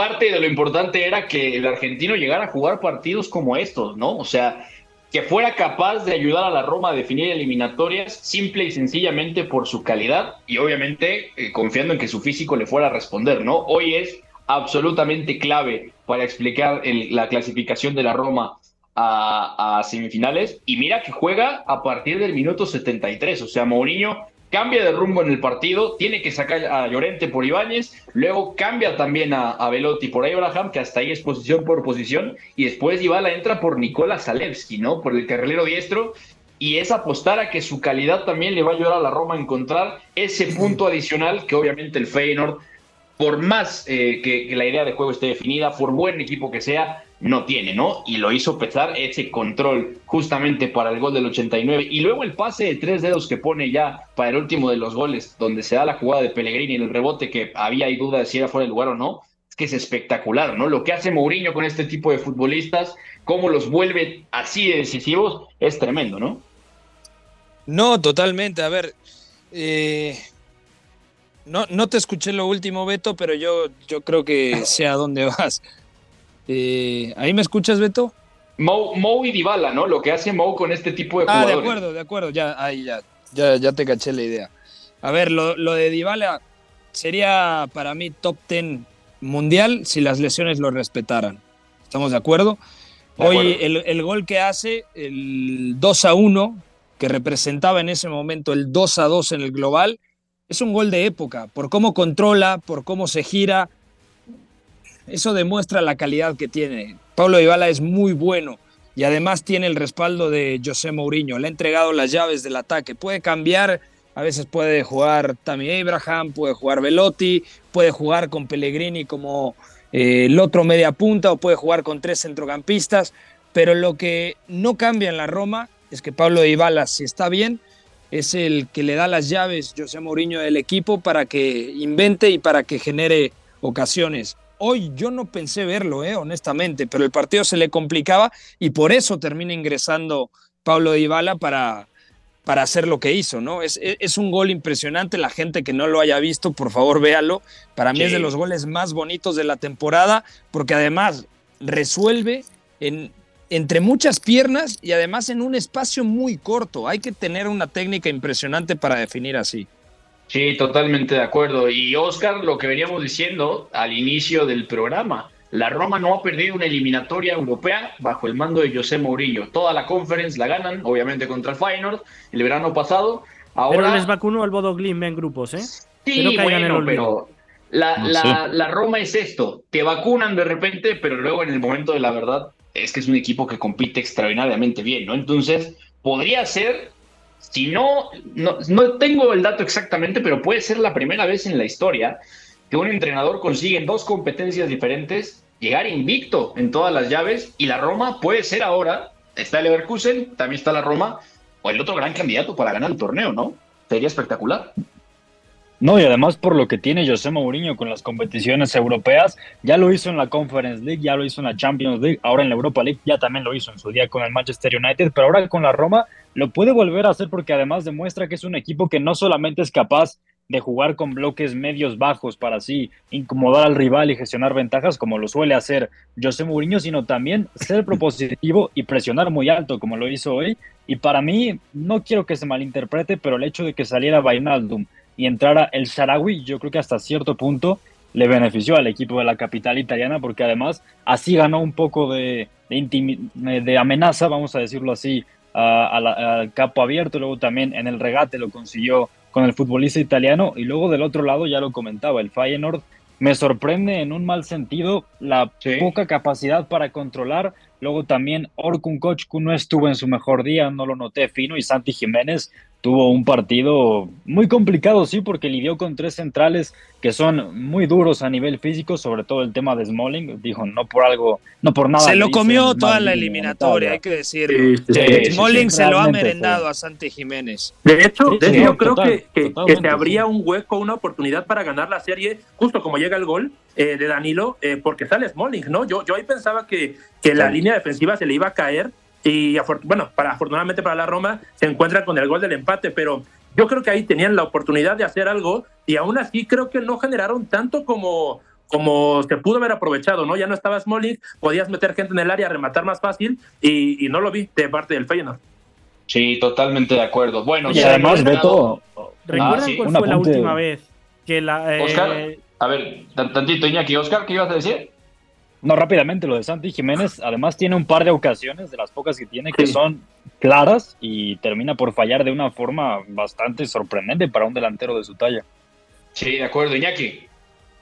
parte de lo importante era que el argentino llegara a jugar partidos como estos, ¿no? O sea, que fuera capaz de ayudar a la Roma a definir eliminatorias simple y sencillamente por su calidad y obviamente eh, confiando en que su físico le fuera a responder, ¿no? Hoy es absolutamente clave para explicar la clasificación de la Roma a, a, semifinales y mira que juega a partir del minuto 73, o sea, Mourinho cambia de rumbo en el partido, tiene que sacar a Llorente por Ibáñez, luego cambia también a, a Velotti por Abraham, que hasta ahí es posición por posición, y después Ibala entra por Nicolás Zalewski, ¿no? Por el carrilero diestro, y es apostar a que su calidad también le va a ayudar a la Roma a encontrar ese punto adicional que obviamente el Feyenoord, por más eh, que la idea de juego esté definida, por buen equipo que sea, no tiene, ¿no? Y lo hizo pesar ese control justamente para el gol del 89. Y luego el pase de tres dedos que pone ya para el último de los goles, donde se da la jugada de Pellegrini el rebote, que había ahí duda de si era fuera del lugar o no, es que es espectacular, ¿no? Lo que hace Mourinho con este tipo de futbolistas, cómo los vuelve así de decisivos, es tremendo, ¿no? No, totalmente. A ver, eh, no, no te escuché lo último, Beto, pero yo, yo creo que sé a dónde vas. Eh, ¿Ahí me escuchas, Beto? Mo, y Dybala, ¿no? Lo que hace Mo con este tipo de jugadores. Ah, de acuerdo, de acuerdo, ya, ahí ya, ya, ya te caché la idea. A ver, lo, de Dybala sería para mí top 10 mundial si las lesiones lo respetaran. ¿Estamos de acuerdo? Hoy El, el, gol que hace, el 2 a 1, que representaba en ese momento el 2 a 2 en el global, es un gol de época, por cómo controla, por cómo se gira, eso demuestra la calidad que tiene. Pablo Dybala es muy bueno y además tiene el respaldo de José Mourinho. Le ha entregado las llaves del ataque. Puede cambiar, a veces puede jugar Tammy Abraham, puede jugar Velotti, puede jugar con Pellegrini como eh, el otro media punta o puede jugar con tres centrocampistas. Pero lo que no cambia en la Roma es que Pablo Dybala, si está bien, es el que le da las llaves José Mourinho del equipo para que invente y para que genere ocasiones. Hoy yo no pensé verlo, eh, honestamente, pero el partido se le complicaba y por eso termina ingresando Pablo Dybala para, para hacer lo que hizo, ¿no? Es, es, un gol impresionante, la gente que no lo haya visto, por favor véalo. Para mí es de los goles más bonitos de la temporada, porque además resuelve en, entre muchas piernas y además en un espacio muy corto. Hay que tener una técnica impresionante para definir así. Sí, totalmente de acuerdo. Y Oscar, lo que veníamos diciendo al inicio del programa, la Roma no ha perdido una eliminatoria europea bajo el mando de José Mourinho. Toda la conference la ganan, obviamente contra el Feyenoord, el verano pasado. Ahora... Pero les vacunó el Bodo Glim en grupos, ¿eh? Sí, bueno, pero la, la, la, Roma es esto, te vacunan de repente, pero luego en el momento de la verdad es que es un equipo que compite extraordinariamente bien, ¿no? Entonces, podría ser, si no, no, no tengo el dato exactamente, pero puede ser la primera vez en la historia que un entrenador consigue en dos competencias diferentes llegar invicto en todas las llaves y la Roma puede ser ahora, está el Leverkusen, también está la Roma, o el otro gran candidato para ganar el torneo, ¿no? Sería espectacular. No, y además por lo que tiene José Mourinho con las competiciones europeas, ya lo hizo en la Conference League, ya lo hizo en la Champions League, ahora en la Europa League ya también lo hizo en su día con el Manchester United, pero ahora con la Roma lo puede volver a hacer porque además demuestra que es un equipo que no solamente es capaz de jugar con bloques medios bajos para así incomodar al rival y gestionar ventajas como lo suele hacer José Mourinho, sino también ser propositivo y presionar muy alto como lo hizo hoy. Y para mí, no quiero que se malinterprete, pero el hecho de que saliera Vainaldum y entrara el Sharawi, yo creo que hasta cierto punto le benefició al equipo de la capital italiana porque además así ganó un poco de, de, amenaza, vamos a decirlo así, al capo abierto, luego también en el regate lo consiguió con el futbolista italiano y luego del otro lado ya lo comentaba, el Feyenoord me sorprende en un mal sentido la poca capacidad para controlar. Luego también Orkun Kochku no estuvo en su mejor día, no lo noté fino y Santi Jiménez tuvo un partido muy complicado, sí, porque lidió con tres centrales que son muy duros a nivel físico, sobre todo el tema de Smalling, dijo, no por algo, no por nada. Se lo comió toda la eliminatoria, hay que decirlo. Smalling se lo ha merendado a Santi Jiménez. De hecho, yo creo que, que, se abría un hueco, una oportunidad para ganar la serie, justo como llega el gol eh, de Danilo, eh, porque sale Smalling, ¿no? Yo, yo ahí pensaba que, que la línea defensiva se le iba a caer y bueno, para, afortunadamente para la Roma se encuentra con el gol del empate, pero yo creo que ahí tenían la oportunidad de hacer algo y aún así creo que no generaron tanto como, como se pudo haber aprovechado, ¿no? Ya no estaba Smalling, podías meter gente en el área, rematar más fácil y, no lo vi de parte del Feyenoord. Sí, totalmente de acuerdo. Bueno, y además Beto, ¿recuerdan ah, cuál fue la última vez que la... Eh, Oscar, a ver, tantito Iñaki, Oscar, ¿qué ibas a decir? No, rápidamente, lo de Santi Jiménez, además tiene un par de ocasiones, de las pocas que tiene, que son claras y termina por fallar de una forma bastante sorprendente para un delantero de su talla. Sí, de acuerdo, Iñaki.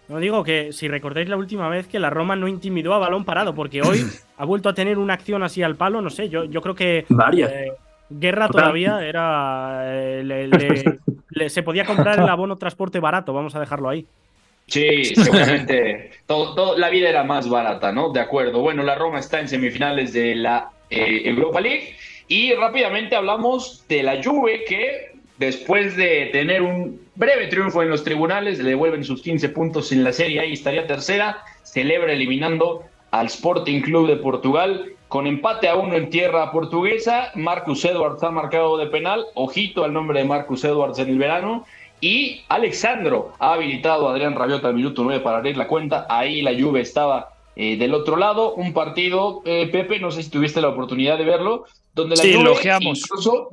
No digo que si recordáis la última vez que la Roma no intimidó a balón parado, porque hoy ha vuelto a tener una acción así al palo, no sé, yo, yo creo que... Varias. Eh, Guerra todavía era... Eh, se podía comprar el abono transporte barato, vamos a dejarlo ahí. Sí, seguramente todo, la vida era más barata, ¿no? De acuerdo. Bueno, la Roma está en semifinales de la eh, Europa League y rápidamente hablamos de la Juve que después de tener un breve triunfo en los tribunales le devuelven sus 15 puntos en la Serie y estaría tercera, celebra eliminando al Sporting Club de Portugal con empate a uno en tierra portuguesa. Marcus Edwards ha marcado de penal, ojito al nombre de Marcus Edwards en el verano y Alexandro ha habilitado a Adrián Rabiota al minuto 9 para abrir la cuenta. Ahí la lluvia estaba eh, del otro lado. Un partido, eh, Pepe, no sé si tuviste la oportunidad de verlo, donde la sí, Juve incluso,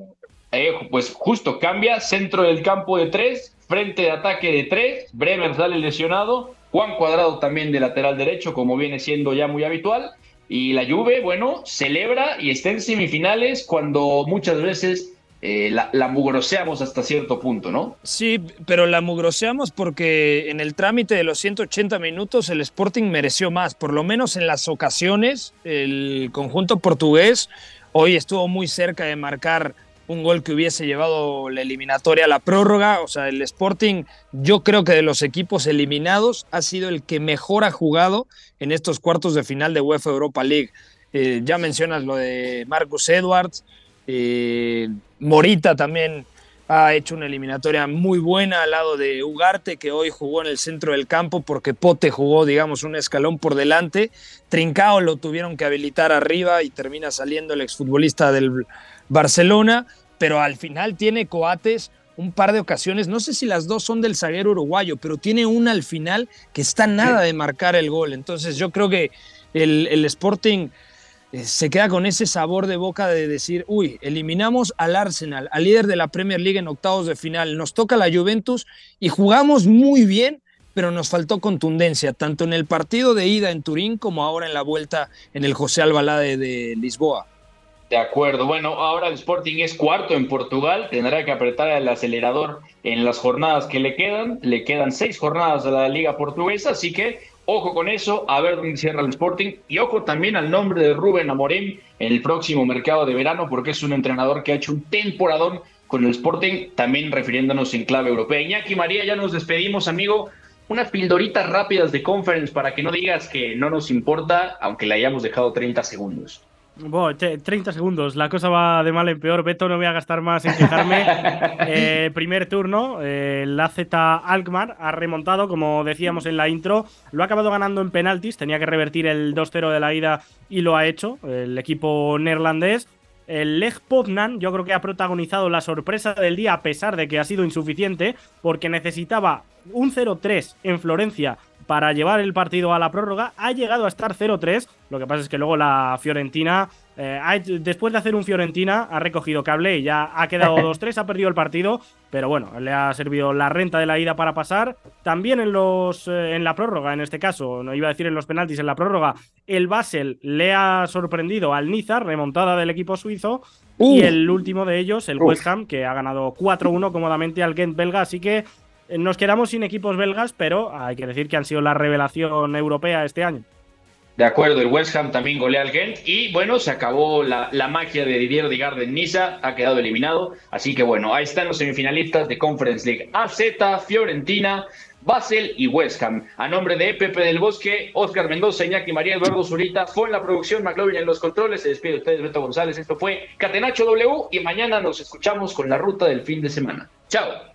eh, pues justo cambia, centro del campo de tres, frente de ataque de tres, Bremer sale lesionado, Juan Cuadrado también de lateral derecho, como viene siendo ya muy habitual. Y la Juve, bueno, celebra y está en semifinales cuando muchas veces eh, la, mugroseamos hasta cierto punto, ¿no? Sí, pero la mugroseamos porque en el trámite de los 180 minutos el Sporting mereció más, por lo menos en las ocasiones el conjunto portugués hoy estuvo muy cerca de marcar un gol que hubiese llevado la eliminatoria a la prórroga, o sea, el Sporting yo creo que de los equipos eliminados ha sido el que mejor ha jugado en estos cuartos de final de UEFA Europa League. Eh, ya mencionas lo de Marcus Edwards, eh, Morita también ha hecho una eliminatoria muy buena al lado de Ugarte, que hoy jugó en el centro del campo porque Pote jugó, digamos, un escalón por delante. Trincao lo tuvieron que habilitar arriba y termina saliendo el exfutbolista del Barcelona, pero al final tiene Coates un par de ocasiones, no sé si las dos son del zaguero uruguayo, pero tiene una al final que está nada de marcar el gol. Entonces yo creo que el, el Sporting se queda con ese sabor de boca de decir, uy, eliminamos al Arsenal, al líder de la Premier League en octavos de final, nos toca la Juventus y jugamos muy bien, pero nos faltó contundencia, tanto en el partido de ida en Turín como ahora en la vuelta en el José Albalade de Lisboa. De acuerdo. Bueno, ahora el Sporting es cuarto en Portugal. Tendrá que apretar el acelerador en las jornadas que le quedan. Le quedan seis jornadas a la Liga Portuguesa, así que ojo con eso, a ver dónde cierra el Sporting. Y ojo también al nombre de Rubén Amorim en el próximo mercado de verano, porque es un entrenador que ha hecho un temporadón con el Sporting, también refiriéndonos en clave europea. Iñaki María, ya nos despedimos, amigo. Unas pildoritas rápidas de conference para que no digas que no nos importa, aunque le hayamos dejado 30 segundos. Bueno, 30 segundos, la cosa va de mal en peor. Beto, no voy a gastar más en quejarme. Eh, primer turno, eh, la Z Alkmaar ha remontado, como decíamos en la intro. Lo ha acabado ganando en penaltis, tenía que revertir el 2-0 de la ida y lo ha hecho el equipo neerlandés. El Leg Poznan yo creo que ha protagonizado la sorpresa del día a pesar de que ha sido insuficiente porque necesitaba un 0-3 en Florencia para llevar el partido a la prórroga. Ha llegado a estar 0-3. Lo que pasa es que luego la Fiorentina, eh, después de hacer un Fiorentina, ha recogido cable y ya ha quedado 2-3, ha perdido el partido. Pero bueno, le ha servido la renta de la ida para pasar. También en, los, eh, en la prórroga, en este caso, no iba a decir en los penaltis, en la prórroga, el Basel le ha sorprendido al Niza, remontada del equipo suizo. y el último de ellos, el West Ham, que ha ganado 4-1 cómodamente al Gent belga. Así que nos quedamos sin equipos belgas, pero hay que decir que han sido la revelación europea este año. De acuerdo, el West Ham también golea al Gent y bueno, se acabó la, magia de Didier Digard en Niza, ha quedado eliminado, así que bueno, ahí están los semifinalistas de Conference League, AZ, Fiorentina, Basel y West Ham. A nombre de Pepe del Bosque, Oscar Mendoza, Iñaki María Eduardo Zurita, fue en la producción, McLovin en los controles, se despide de ustedes Beto González, esto fue Catenacho W y mañana nos escuchamos con la ruta del fin de semana. Chao